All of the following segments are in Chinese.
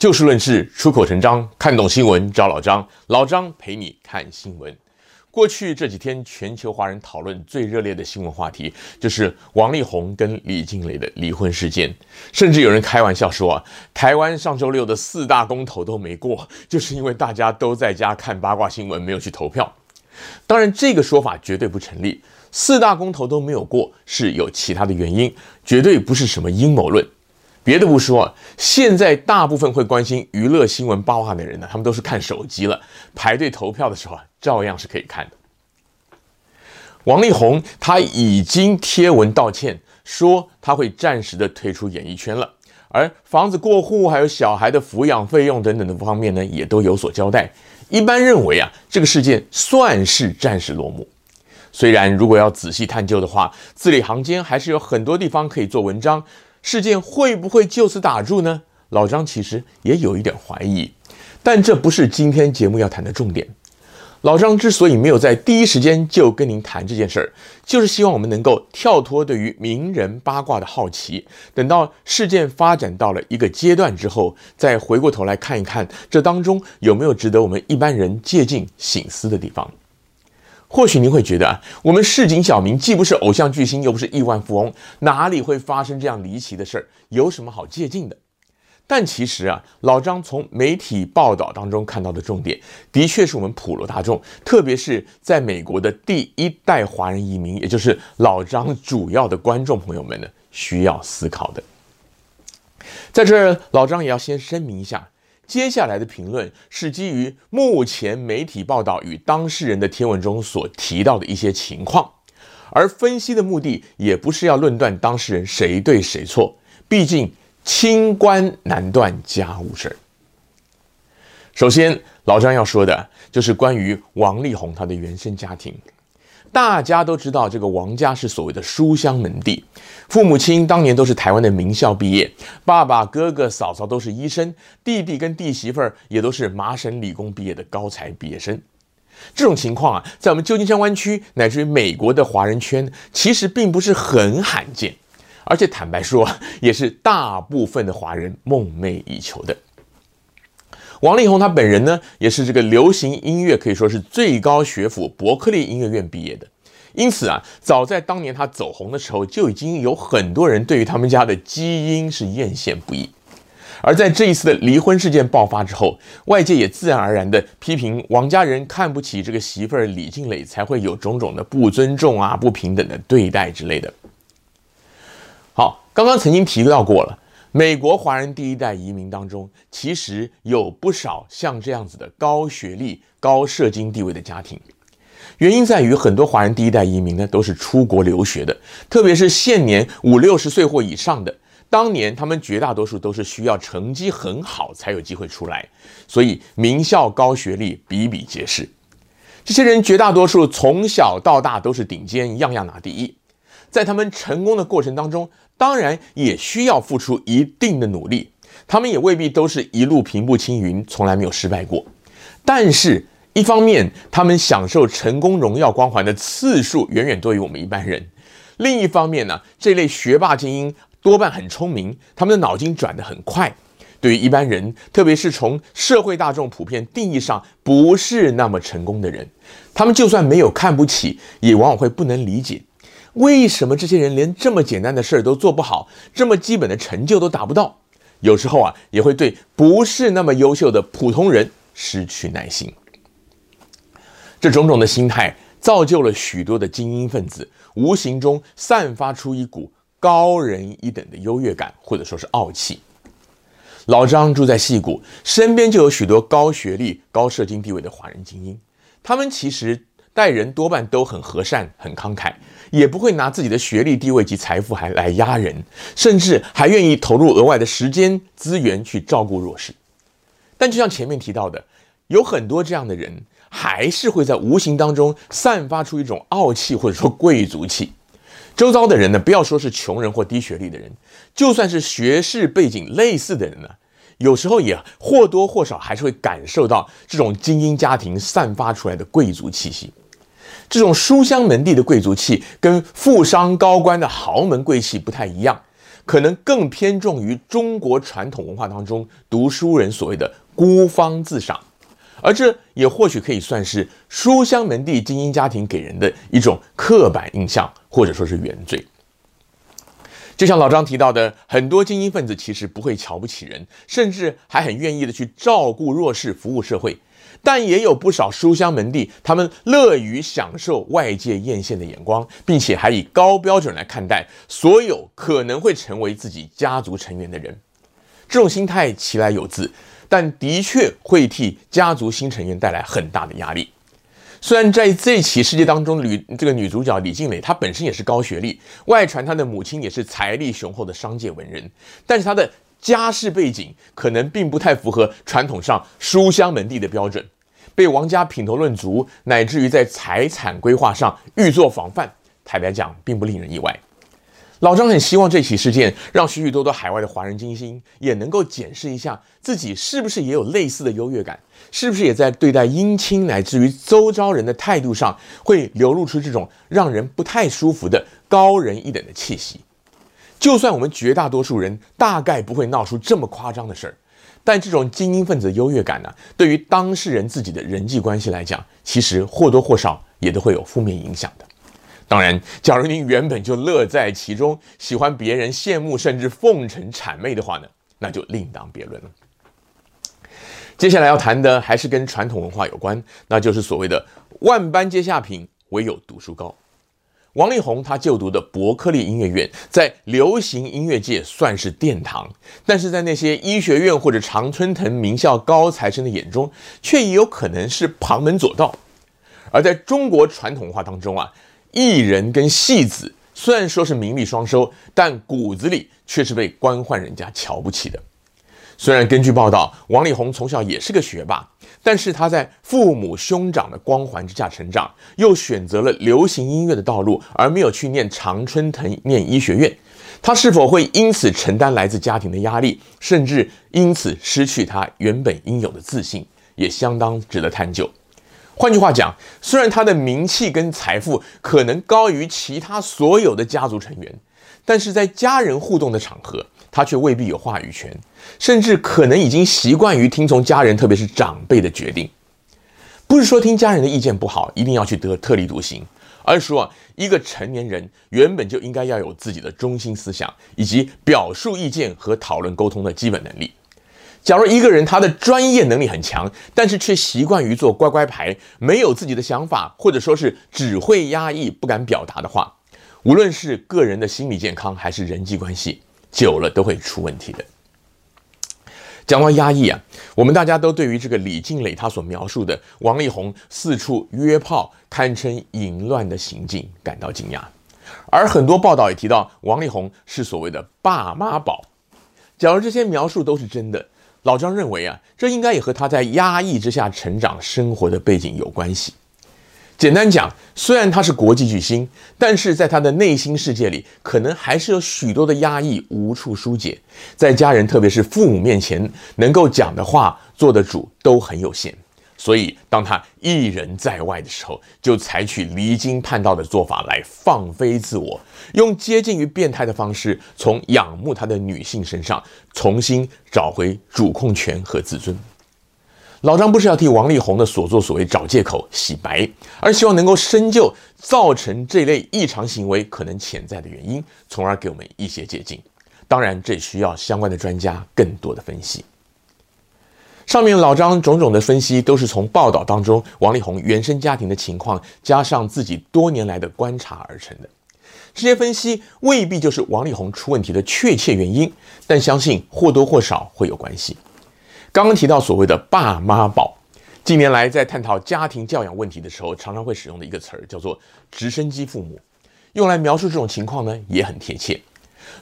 就事论事，出口成章，看懂新闻找老张，老张陪你看新闻。过去这几天，全球华人讨论最热烈的新闻话题，就是王力宏跟李静蕾的离婚事件。甚至有人开玩笑说啊，台湾上周六的四大公投都没过，就是因为大家都在家看八卦新闻，没有去投票。当然，这个说法绝对不成立。四大公投都没有过，是有其他的原因，绝对不是什么阴谋论。别的不说，现在大部分会关心娱乐新闻八卦的人呢，他们都是看手机了。排队投票的时候啊，照样是可以看的。王力宏他已经贴文道歉，说他会暂时的退出演艺圈了，而房子过户还有小孩的抚养费用等等的方面呢，也都有所交代。一般认为啊，这个事件算是暂时落幕。虽然如果要仔细探究的话，字里行间还是有很多地方可以做文章。事件会不会就此打住呢？老张其实也有一点怀疑，但这不是今天节目要谈的重点。老张之所以没有在第一时间就跟您谈这件事儿，就是希望我们能够跳脱对于名人八卦的好奇，等到事件发展到了一个阶段之后，再回过头来看一看这当中有没有值得我们一般人借鉴醒思的地方。或许您会觉得啊，我们市井小民既不是偶像巨星，又不是亿万富翁，哪里会发生这样离奇的事儿？有什么好借鉴的？但其实啊，老张从媒体报道当中看到的重点，的确是我们普罗大众，特别是在美国的第一代华人移民，也就是老张主要的观众朋友们呢，需要思考的。在这儿，老张也要先声明一下。接下来的评论是基于目前媒体报道与当事人的贴文中所提到的一些情况，而分析的目的也不是要论断当事人谁对谁错，毕竟清官难断家务事儿。首先，老张要说的就是关于王力宏他的原生家庭。大家都知道，这个王家是所谓的书香门第，父母亲当年都是台湾的名校毕业，爸爸、哥哥、嫂嫂都是医生，弟弟跟弟媳妇儿也都是麻省理工毕业的高材毕业生。这种情况啊，在我们旧金山湾区乃至于美国的华人圈，其实并不是很罕见，而且坦白说，也是大部分的华人梦寐以求的。王力宏他本人呢，也是这个流行音乐可以说是最高学府伯克利音乐院毕业的，因此啊，早在当年他走红的时候，就已经有很多人对于他们家的基因是艳羡不已。而在这一次的离婚事件爆发之后，外界也自然而然的批评王家人看不起这个媳妇儿李静蕾，才会有种种的不尊重啊、不平等的对待之类的。好，刚刚曾经提到过了。美国华人第一代移民当中，其实有不少像这样子的高学历、高社经地位的家庭。原因在于，很多华人第一代移民呢都是出国留学的，特别是现年五六十岁或以上的，当年他们绝大多数都是需要成绩很好才有机会出来，所以名校高学历比比皆是。这些人绝大多数从小到大都是顶尖，样样拿第一。在他们成功的过程当中，当然也需要付出一定的努力，他们也未必都是一路平步青云，从来没有失败过。但是，一方面，他们享受成功荣耀光环的次数远远多于我们一般人；另一方面呢，这类学霸精英多半很聪明，他们的脑筋转得很快。对于一般人，特别是从社会大众普遍定义上不是那么成功的人，他们就算没有看不起，也往往会不能理解。为什么这些人连这么简单的事儿都做不好，这么基本的成就都达不到？有时候啊，也会对不是那么优秀的普通人失去耐心。这种种的心态，造就了许多的精英分子，无形中散发出一股高人一等的优越感，或者说是傲气。老张住在矽谷，身边就有许多高学历、高社经地位的华人精英，他们其实。待人多半都很和善、很慷慨，也不会拿自己的学历、地位及财富还来压人，甚至还愿意投入额外的时间资源去照顾弱势。但就像前面提到的，有很多这样的人，还是会在无形当中散发出一种傲气或者说贵族气。周遭的人呢，不要说是穷人或低学历的人，就算是学识背景类似的人呢，有时候也或多或少还是会感受到这种精英家庭散发出来的贵族气息。这种书香门第的贵族气，跟富商高官的豪门贵气不太一样，可能更偏重于中国传统文化当中读书人所谓的孤芳自赏，而这也或许可以算是书香门第精英家庭给人的一种刻板印象，或者说是原罪。就像老张提到的，很多精英分子其实不会瞧不起人，甚至还很愿意的去照顾弱势、服务社会。但也有不少书香门第，他们乐于享受外界艳羡的眼光，并且还以高标准来看待所有可能会成为自己家族成员的人。这种心态其来有自，但的确会替家族新成员带来很大的压力。虽然在这起事件当中，女这个女主角李静蕾她本身也是高学历，外传她的母亲也是财力雄厚的商界文人，但是她的。家世背景可能并不太符合传统上书香门第的标准，被王家品头论足，乃至于在财产规划上欲做防范，坦白讲并不令人意外。老张很希望这起事件让许许多多海外的华人精英也能够检视一下自己是不是也有类似的优越感，是不是也在对待姻亲乃至于周遭人的态度上会流露出这种让人不太舒服的高人一等的气息。就算我们绝大多数人大概不会闹出这么夸张的事儿，但这种精英分子优越感呢，对于当事人自己的人际关系来讲，其实或多或少也都会有负面影响的。当然，假如您原本就乐在其中，喜欢别人羡慕甚至奉承谄媚的话呢，那就另当别论了。接下来要谈的还是跟传统文化有关，那就是所谓的“万般皆下品，唯有读书高”。王力宏他就读的伯克利音乐院，在流行音乐界算是殿堂，但是在那些医学院或者常春藤名校高材生的眼中，却也有可能是旁门左道。而在中国传统文化当中啊，艺人跟戏子虽然说是名利双收，但骨子里却是被官宦人家瞧不起的。虽然根据报道，王力宏从小也是个学霸。但是他在父母兄长的光环之下成长，又选择了流行音乐的道路，而没有去念常春藤念医学院。他是否会因此承担来自家庭的压力，甚至因此失去他原本应有的自信，也相当值得探究。换句话讲，虽然他的名气跟财富可能高于其他所有的家族成员，但是在家人互动的场合，他却未必有话语权，甚至可能已经习惯于听从家人，特别是长辈的决定。不是说听家人的意见不好，一定要去得特立独行，而是说一个成年人原本就应该要有自己的中心思想，以及表述意见和讨论沟通的基本能力。假如一个人他的专业能力很强，但是却习惯于做乖乖牌，没有自己的想法，或者说是只会压抑，不敢表达的话，无论是个人的心理健康，还是人际关系。久了都会出问题的。讲到压抑啊，我们大家都对于这个李静蕾她所描述的王力宏四处约炮、堪称淫乱的行径感到惊讶，而很多报道也提到王力宏是所谓的“爸妈宝”。假如这些描述都是真的，老张认为啊，这应该也和他在压抑之下成长生活的背景有关系。简单讲，虽然他是国际巨星，但是在他的内心世界里，可能还是有许多的压抑无处疏解。在家人，特别是父母面前，能够讲的话、做的主都很有限。所以，当他一人在外的时候，就采取离经叛道的做法来放飞自我，用接近于变态的方式，从仰慕他的女性身上重新找回主控权和自尊。老张不是要替王力宏的所作所为找借口洗白，而希望能够深究造成这类异常行为可能潜在的原因，从而给我们一些借鉴。当然，这需要相关的专家更多的分析。上面老张种种的分析都是从报道当中王力宏原生家庭的情况，加上自己多年来的观察而成的。这些分析未必就是王力宏出问题的确切原因，但相信或多或少会有关系。刚刚提到所谓的“爸妈宝”，近年来在探讨家庭教养问题的时候，常常会使用的一个词儿叫做“直升机父母”，用来描述这种情况呢，也很贴切。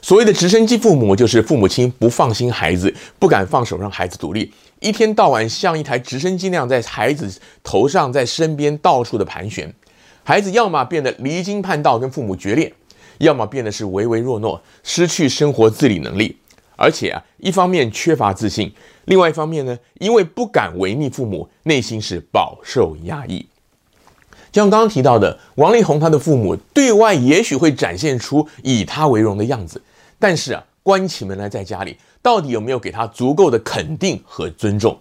所谓的“直升机父母”，就是父母亲不放心孩子，不敢放手让孩子独立，一天到晚像一台直升机那样在孩子头上、在身边到处的盘旋，孩子要么变得离经叛道，跟父母决裂，要么变得是唯唯诺诺，失去生活自理能力。而且啊，一方面缺乏自信，另外一方面呢，因为不敢违逆父母，内心是饱受压抑。像刚刚提到的，王力宏他的父母对外也许会展现出以他为荣的样子，但是啊，关起门来在家里，到底有没有给他足够的肯定和尊重？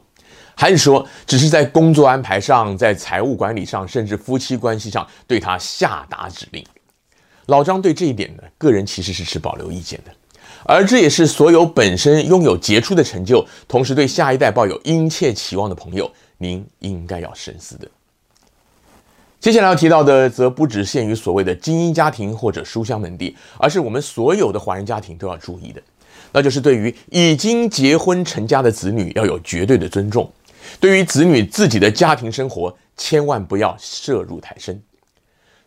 还是说，只是在工作安排上，在财务管理上，甚至夫妻关系上，对他下达指令？老张对这一点呢，个人其实是持保留意见的。而这也是所有本身拥有杰出的成就，同时对下一代抱有殷切期望的朋友，您应该要深思的。接下来要提到的，则不只限于所谓的精英家庭或者书香门第，而是我们所有的华人家庭都要注意的，那就是对于已经结婚成家的子女要有绝对的尊重。对于子女自己的家庭生活，千万不要涉入太深。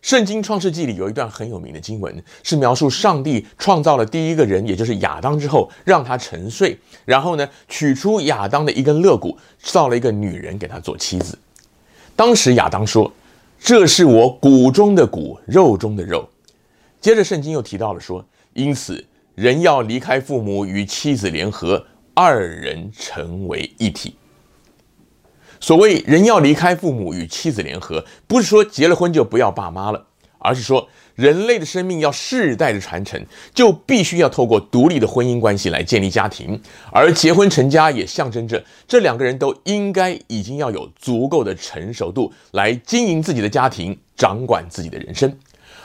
圣经创世纪里有一段很有名的经文，是描述上帝创造了第一个人，也就是亚当之后，让他沉睡，然后呢，取出亚当的一根肋骨，造了一个女人给他做妻子。当时亚当说：“这是我骨中的骨，肉中的肉。”接着圣经又提到了说：“因此人要离开父母，与妻子联合，二人成为一体。”所谓人要离开父母与妻子联合，不是说结了婚就不要爸妈了，而是说人类的生命要世代的传承，就必须要透过独立的婚姻关系来建立家庭，而结婚成家也象征着这两个人都应该已经要有足够的成熟度来经营自己的家庭，掌管自己的人生，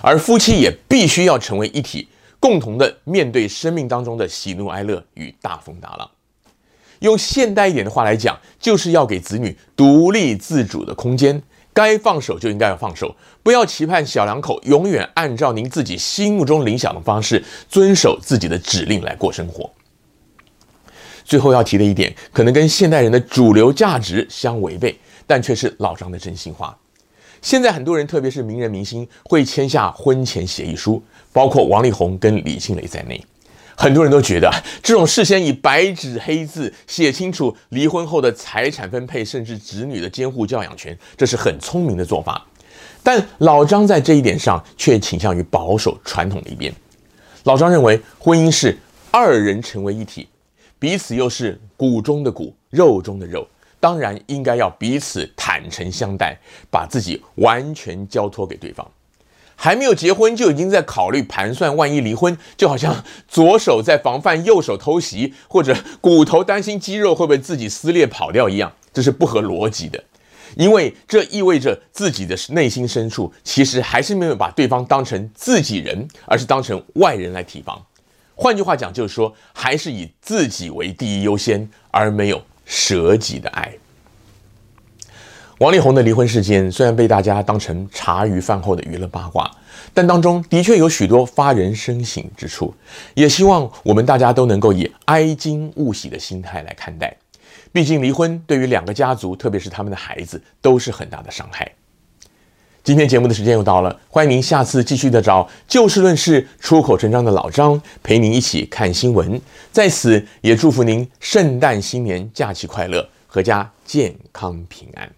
而夫妻也必须要成为一体，共同的面对生命当中的喜怒哀乐与大风大浪。用现代一点的话来讲，就是要给子女独立自主的空间，该放手就应该要放手，不要期盼小两口永远按照您自己心目中理想的方式遵守自己的指令来过生活。最后要提的一点，可能跟现代人的主流价值相违背，但却是老张的真心话。现在很多人，特别是名人明星，会签下婚前协议书，包括王力宏跟李庆蕾在内。很多人都觉得这种事先以白纸黑字写清楚离婚后的财产分配，甚至子女的监护教养权，这是很聪明的做法。但老张在这一点上却倾向于保守传统的一边。老张认为，婚姻是二人成为一体，彼此又是骨中的骨，肉中的肉，当然应该要彼此坦诚相待，把自己完全交托给对方。还没有结婚就已经在考虑盘算，万一离婚，就好像左手在防范右手偷袭，或者骨头担心肌肉会不会自己撕裂跑掉一样，这是不合逻辑的。因为这意味着自己的内心深处其实还是没有把对方当成自己人，而是当成外人来提防。换句话讲，就是说还是以自己为第一优先，而没有舍己的爱。王力宏的离婚事件虽然被大家当成茶余饭后的娱乐八卦，但当中的确有许多发人深省之处。也希望我们大家都能够以哀矜勿喜的心态来看待。毕竟离婚对于两个家族，特别是他们的孩子，都是很大的伤害。今天节目的时间又到了，欢迎您下次继续的找就事论事、出口成章的老张陪您一起看新闻。在此也祝福您圣诞新年假期快乐，阖家健康平安。